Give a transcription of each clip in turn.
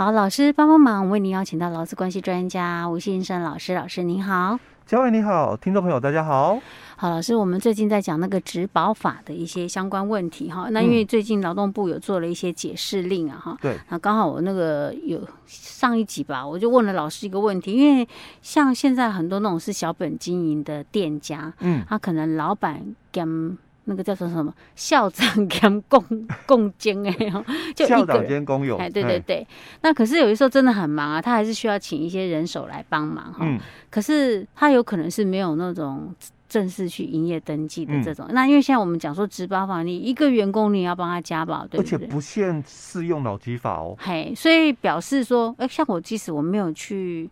好，老师帮帮忙，我为您邀请到劳资关系专家吴信生老师，老师您好。嘉伟你好，听众朋友大家好。好，老师，我们最近在讲那个职保法的一些相关问题哈。那因为最近劳动部有做了一些解释令啊哈。对。那刚好我那个有上一集吧，我就问了老师一个问题，因为像现在很多那种是小本经营的店家，嗯，他可能老板跟那个叫做什么校长兼共共兼哎，就校长兼工友，哎，对对对。那可是有的时候真的很忙啊，他还是需要请一些人手来帮忙哈。嗯。可是他有可能是没有那种正式去营业登记的这种。嗯、那因为现在我们讲说职保法，你一个员工你要帮他加保，对不对？而且不限适用劳基法哦。嘿，所以表示说，哎，像我即使我没有去。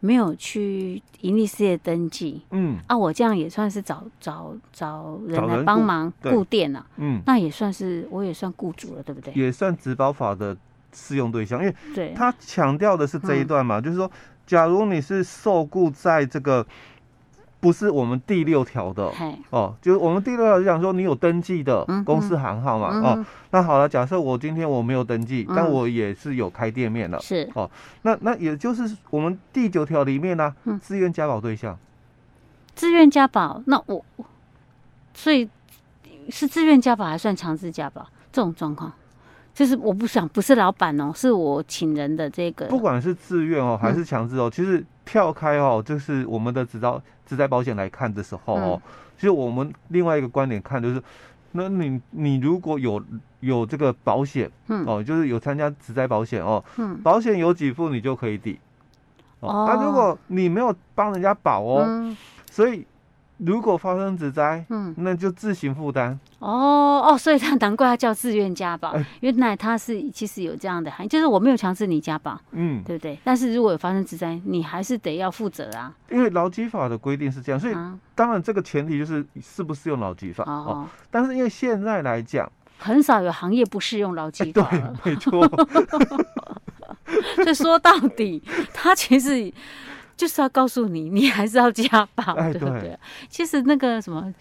没有去盈利事业登记，嗯，啊，我这样也算是找找找人来帮忙顾店了，嗯，那也算是我也算雇主了，对不对？也算职保法的适用对象，因为对。他强调的是这一段嘛，嗯、就是说，假如你是受雇在这个。不是我们第六条的哦，就是我们第六条就讲说你有登记的公司行号嘛哦，那好了，假设我今天我没有登记，但我也是有开店面的，是。哦，那那也就是我们第九条里面呢，自愿加保对象，自愿加保，那我所以是自愿加保还算强制加保？这种状况？就是我不想不是老板哦，是我请人的这个，不管是自愿哦还是强制哦，其实跳开哦，就是我们的职保职灾保险来看的时候哦，其实我们另外一个观点看就是，那你你如果有有这个保险，嗯。哦，就是有参加职灾保险哦，嗯，保险有给付你就可以抵，哦，那如果你没有帮人家保哦，所以。如果发生职灾，嗯，那就自行负担。哦哦，所以他难怪他叫自愿加保，欸、原来他是其实有这样的含义，就是我没有强制你家暴，嗯，对不对？但是如果有发生职灾，你还是得要负责啊。因为劳基法的规定是这样，所以当然这个前提就是适不适用劳基法哦，哦。但是因为现在来讲，很少有行业不适用劳基法，欸，对，没错。所以说到底，他其实。就是要告诉你，你还是要加保，对不对？其实那个什么，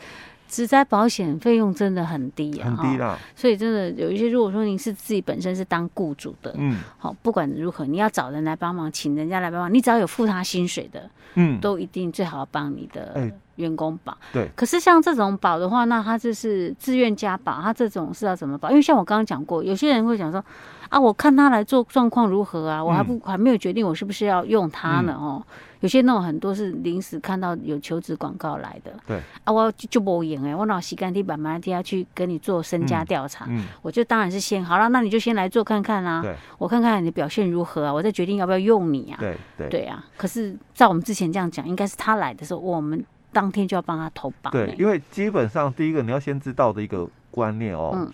职灾保险费用真的很低啊，很低啦。所以真的有一些，如果说您是自己本身是当雇主的，嗯，好，不管如何，你要找人来帮忙，请人家来帮忙，你只要有付他薪水的，嗯，都一定最好要帮你的员工保。对。可是像这种保的话，那他就是自愿加保，他这种是要怎么保？因为像我刚刚讲过，有些人会讲说。啊，我看他来做状况如何啊？我还不、嗯、还没有决定我是不是要用他呢？哦、嗯，有些那种很多是临时看到有求职广告来的。对啊，我就不赢哎，我老洗干地板慢地下去跟你做身家调查。嗯，嗯我就当然是先好了，那你就先来做看看啊。对，我看看你的表现如何啊，我再决定要不要用你啊。对对对啊！可是照我们之前这样讲，应该是他来的时候，我们当天就要帮他投保。对，因为基本上第一个你要先知道的一个观念哦。嗯。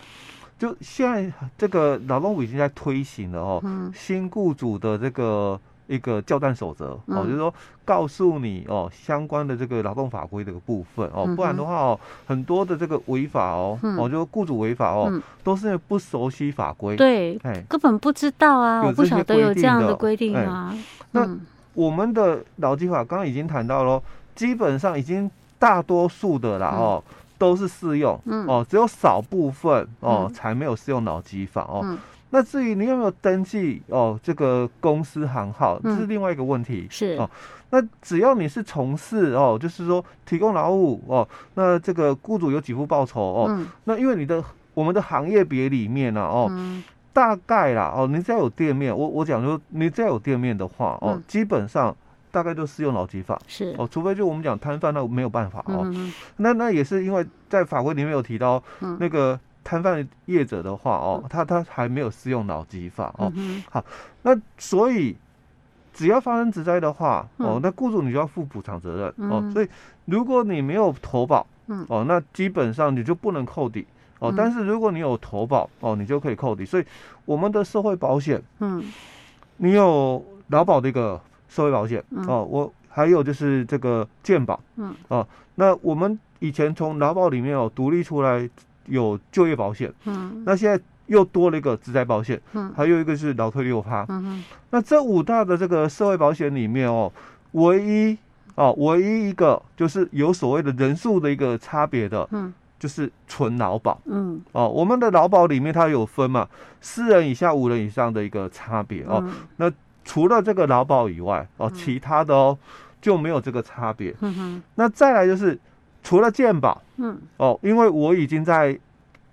就现在这个劳动部已经在推行了哦，嗯、新雇主的这个一个教战守则、嗯、哦，就是说告诉你哦相关的这个劳动法规的部分哦，不然的话哦，很多的这个违法哦，嗯、哦就雇主违法哦，嗯、都是不熟悉法规，对，哎，根本不知道啊，我不晓得有这样的规定啊。哎。嗯、那我们的劳基法刚刚已经谈到了，基本上已经大多数的了哦。嗯都是适用，嗯哦，只有少部分哦才没有适用脑机法哦。嗯、那至于你有没有登记哦，这个公司行号，这是另外一个问题。是哦，那只要你是从事哦，就是说提供劳务哦，那这个雇主有给付报酬哦。嗯、那因为你的我们的行业别里面呢哦，嗯、大概啦哦，你只要有店面，我我讲说你只要有店面的话哦，嗯、基本上。大概都适用劳基法是哦，除非就我们讲摊贩，那没有办法哦。嗯、那那也是因为在法规里面有提到，那个摊贩业者的话哦，嗯、他他还没有适用劳基法哦。嗯、好，那所以只要发生职灾的话哦，那雇主你就要负补偿责任、嗯、哦。所以如果你没有投保，嗯、哦，那基本上你就不能扣抵哦。嗯、但是如果你有投保哦，你就可以扣抵。所以我们的社会保险，嗯，你有劳保的一个。社会保险哦，我还有就是这个健保，嗯。哦，那我们以前从劳保里面哦独立出来有就业保险，嗯，那现在又多了一个职灾保险，嗯，还有一个是劳退六趴，嗯哼，那这五大的这个社会保险里面哦，唯一哦唯一一个就是有所谓的人数的一个差别的，嗯，就是纯劳保，嗯，哦，我们的劳保里面它有分嘛，四人以下、五人以上的一个差别哦。那除了这个劳保以外，哦，其他的哦就没有这个差别。嗯哼。那再来就是除了健保，嗯，哦，因为我已经在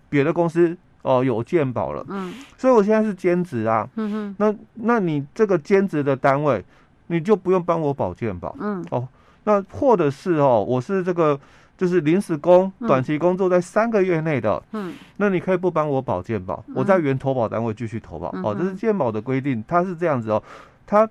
别的公司哦有健保了，嗯，所以我现在是兼职啊，嗯哼。那那你这个兼职的单位，你就不用帮我保健保，嗯，哦，那或者是哦，我是这个。就是临时工、短期工作在三个月内的，嗯，那你可以不帮我保健保，嗯、我在原投保单位继续投保，嗯、哦，这是健保的规定，它是这样子哦，它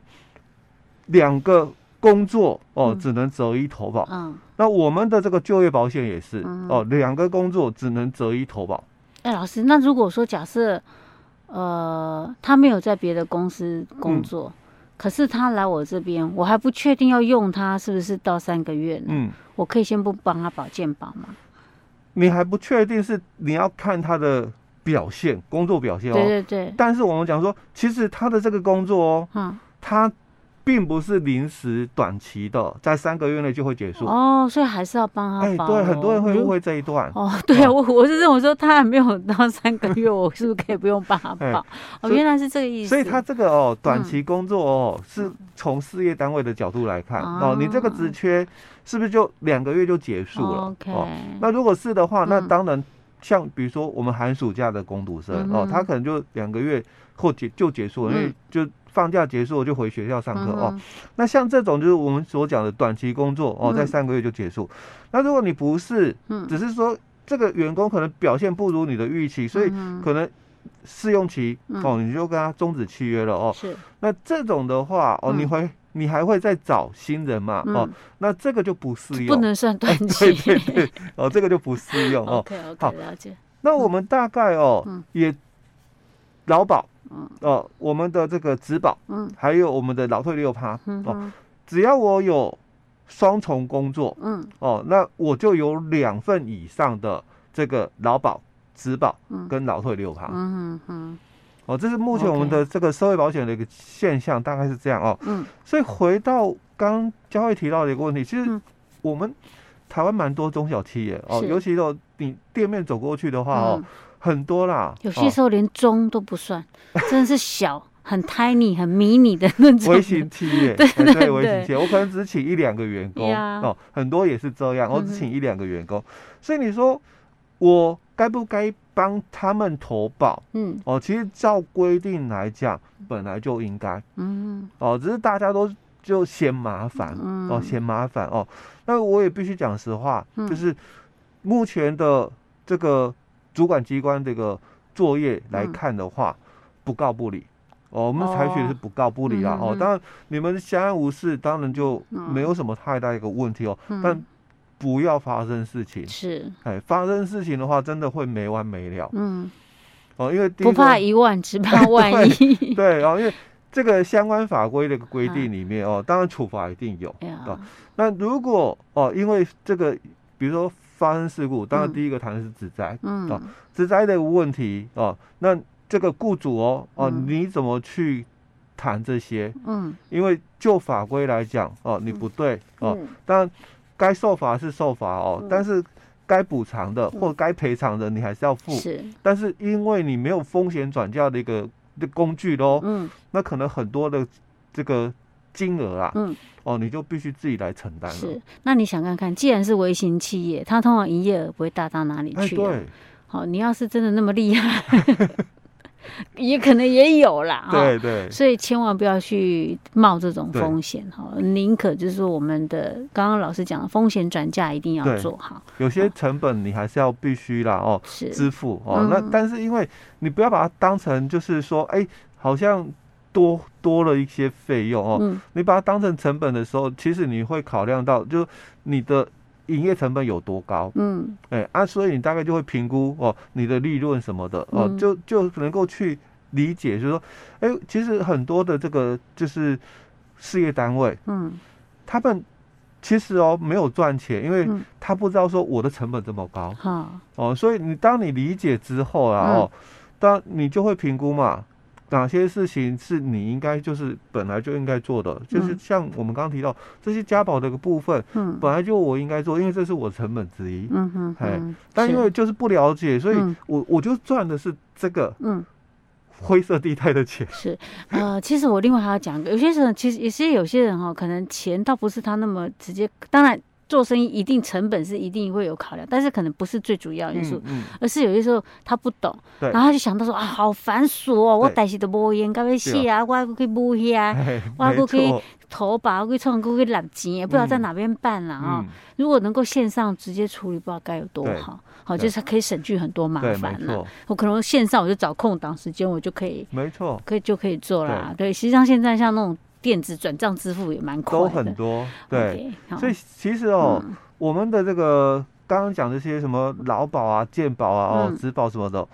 两个工作哦、嗯、只能择一投保，嗯，那我们的这个就业保险也是、嗯、哦，两个工作只能择一投保。哎，老师，那如果说假设，呃，他没有在别的公司工作。嗯可是他来我这边，我还不确定要用他是不是到三个月呢？嗯，我可以先不帮他保健保吗？你还不确定是你要看他的表现，工作表现哦。对对对。但是我们讲说，其实他的这个工作哦，嗯，他。并不是临时短期的，在三个月内就会结束哦，所以还是要帮他保。哎，对，很多人会误会这一段。哦，对啊，我我是认为说他还没有到三个月，我是不是可以不用帮他保？哦，原来是这个意思。所以他这个哦，短期工作哦，是从事业单位的角度来看哦，你这个职缺是不是就两个月就结束了？OK。那如果是的话，那当然像比如说我们寒暑假的工读生哦，他可能就两个月后结就结束了，因为就。放假结束我就回学校上课哦。那像这种就是我们所讲的短期工作哦，在三个月就结束。那如果你不是，只是说这个员工可能表现不如你的预期，所以可能试用期哦，你就跟他终止契约了哦。是。那这种的话哦，你会你还会再找新人嘛？哦，那这个就不适用，不能算短期。对对对，哦，这个就不适用哦。OK OK，了解。那我们大概哦也劳保。嗯。哦，我们的这个植保，嗯，还有我们的老退六趴，嗯哦，只要我有双重工作，嗯。哦，那我就有两份以上的这个劳保、植保跟老退六趴，嗯嗯嗯，哦，这是目前我们的这个社会保险的一个现象，大概是这样哦，嗯，所以回到刚佳慧提到的一个问题，其实我们台湾蛮多中小企业哦，尤其是你店面走过去的话哦。很多啦，有些时候连中都不算，哦、真的是小、很 tiny、很迷你的那种微型企业。对对对，微型企业，我可能只请一两个员工哦，很多也是这样，我只请一两个员工。嗯、所以你说我该不该帮他们投保？嗯，哦，其实照规定来讲，本来就应该。嗯，哦，只是大家都就嫌麻烦，嗯、哦，嫌麻烦哦。那我也必须讲实话，嗯、就是目前的这个。主管机关这个作业来看的话，嗯、不告不理。哦，我们采取的是不告不理啊。哦，当然你们相安无事，当然就没有什么太大一个问题哦。嗯、但不要发生事情。是。哎，发生事情的话，真的会没完没了。嗯。哦，因为不怕一万，只怕 万一。对，对哦，因为这个相关法规的规定里面哦，当然处罚一定有。啊、哦。那如果哦，因为这个，比如说。发生事故，当然第一个谈的是职灾，嗯，啊，职灾的问题啊，那这个雇主哦，哦，你怎么去谈这些？嗯，因为就法规来讲，哦，你不对，哦，当然该受罚是受罚哦，但是该补偿的或该赔偿的，你还是要付。是，但是因为你没有风险转嫁的一个的工具喽，嗯，那可能很多的这个。金额啊，嗯，哦，你就必须自己来承担了。是，那你想看看，既然是微型企业，它通常营业额不会大到哪里去。哎，对。好，你要是真的那么厉害，也可能也有啦。对对。所以千万不要去冒这种风险哈，宁可就是说我们的刚刚老师讲的风险转嫁一定要做好。有些成本你还是要必须啦哦，是支付哦。那但是因为你不要把它当成就是说，哎，好像。多多了一些费用哦，嗯、你把它当成成本的时候，其实你会考量到，就你的营业成本有多高，嗯，哎啊，所以你大概就会评估哦，你的利润什么的哦，嗯、就就能够去理解，就是说，哎，其实很多的这个就是事业单位，嗯，他们其实哦没有赚钱，因为他不知道说我的成本这么高，好、嗯，哦，所以你当你理解之后啊，哦，当你就会评估嘛。哪些事情是你应该就是本来就应该做的？就是像我们刚刚提到这些家保的一个部分，嗯，本来就我应该做，因为这是我成本之一，嗯哼，哎，但因为就是不了解，所以我我就赚的是这个，嗯，灰色地带的钱。是，呃，其实我另外还要讲，有些人其实有些有些人哈，可能钱倒不是他那么直接，当然。做生意一定成本是一定会有考量，但是可能不是最主要因素，嗯嗯、而是有些时候他不懂，然后他就想到说啊，好繁琐哦，我代志都无用，该要写啊，我还可以补遐，我还可以投保，我可以创，可以揽钱，不知道在哪边办了啊。嗯、如果能够线上直接处理，不知道该有多好，对。好就是可以省去很多麻烦了。我可能线上我就找空档时间，我就可以，没错，可以就可以做啦。对，对，实际上现在像那种。电子转账支付也蛮快的，都很多，对，okay, 所以其实哦，嗯、我们的这个刚刚讲这些什么劳保啊、健保啊、哦、职保什么的，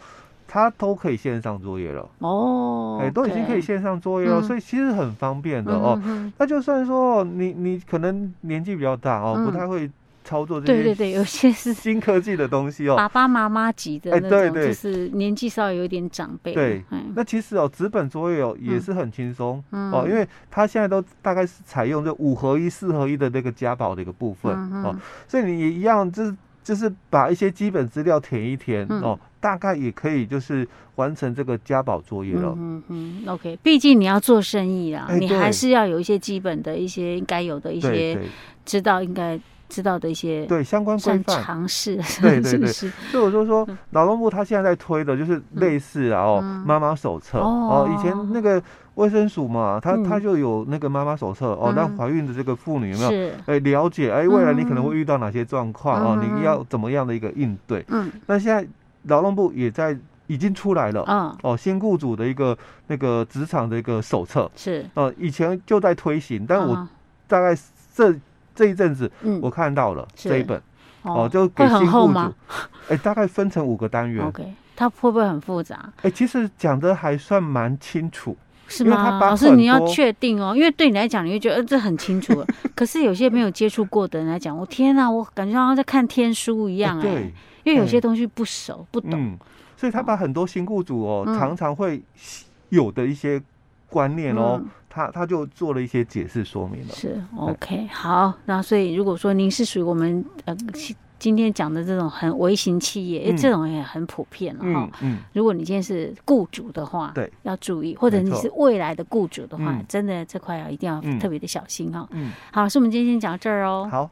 它都可以线上作业了。哦，哎，都已经可以线上作业了，嗯、所以其实很方便的哦。那、嗯、就算说你你可能年纪比较大哦，嗯、不太会。操作这些，对对对，有些是 新科技的东西哦，爸爸妈妈级的那种，就是年纪稍微有点长辈。对，那其实哦，纸本作业哦也是很轻松哦，因为它现在都大概是采用这五合一、四合一的那个家宝的一个部分哦，所以你也一样，就是就是把一些基本资料填一填哦，大概也可以就是完成这个家保作业了。嗯嗯，OK，毕竟你要做生意啊，你还是要有一些基本的一些该有的一些知道应该。知道的一些对相关规范。尝试，对对对，所以我就说，劳动部他现在在推的就是类似啊哦，妈妈手册。哦，以前那个卫生署嘛，他他就有那个妈妈手册哦，让怀孕的这个妇女有没有？哎了解哎，未来你可能会遇到哪些状况哦，你要怎么样的一个应对？嗯，那现在劳动部也在已经出来了，嗯。哦，新雇主的一个那个职场的一个手册。是。哦，以前就在推行，但我大概这。这一阵子，我看到了这一本，哦，就给新雇主，哎，大概分成五个单元。OK，它会不会很复杂？哎，其实讲的还算蛮清楚，是吗？老师，你要确定哦，因为对你来讲，你会觉得这很清楚了。可是有些没有接触过的人来讲，我天哪，我感觉好像在看天书一样哎，因为有些东西不熟不懂，所以他把很多新雇主哦，常常会有的一些观念哦。他他就做了一些解释说明了，是 OK 好，那所以如果说您是属于我们呃今天讲的这种很微型企业，因为这种也很普遍了哈。嗯，如果你今天是雇主的话，对，要注意，或者你是未来的雇主的话，真的这块要一定要特别的小心哈。嗯，好，是我们今天先讲到这儿哦。好。